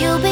you'll be